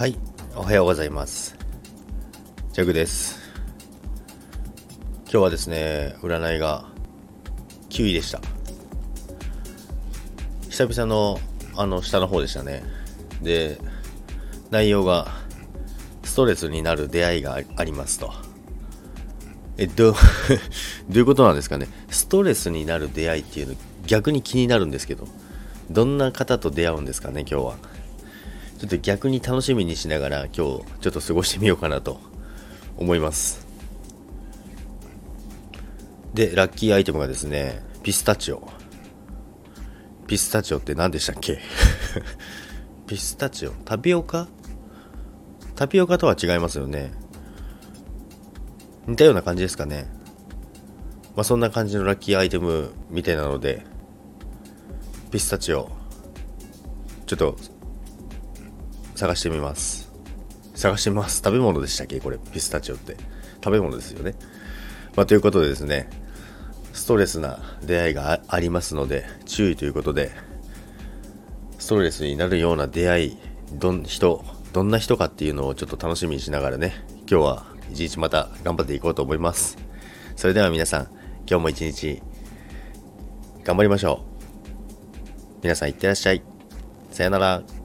はい、おはようございます。ジャグです。今日はですね、占いが9位でした。久々のあの下の方でしたね。で、内容がストレスになる出会いがありますと。えどう どういうことなんですかね？ストレスになる出会いっていうの逆に気になるんですけどどんな方と出会うんですかね今日は？ちょっと逆に楽しみにしながら今日ちょっと過ごしてみようかなと思います。でラッキーアイテムがですねピスタチオ。ピスタチオって何でしたっけ？ピスタチオ。タピオカ？タピオカとは違いますよね。似たような感じですかね。まあそんな感じのラッキーアイテムみたいなのでピスタチオ。ちょっと探してみます。探してみます。食べ物でしたっけ？これピスタチオって。食べ物ですよね。まあということでですねストレスな出会いがありますので注意ということでストレスになるような出会いどん人どんな人かっていうのをちょっと楽しみにしながらね今日は一日また頑張っていこうと思います。それでは皆さん今日も一日頑張りましょう。皆さんいってらっしゃい。さよなら。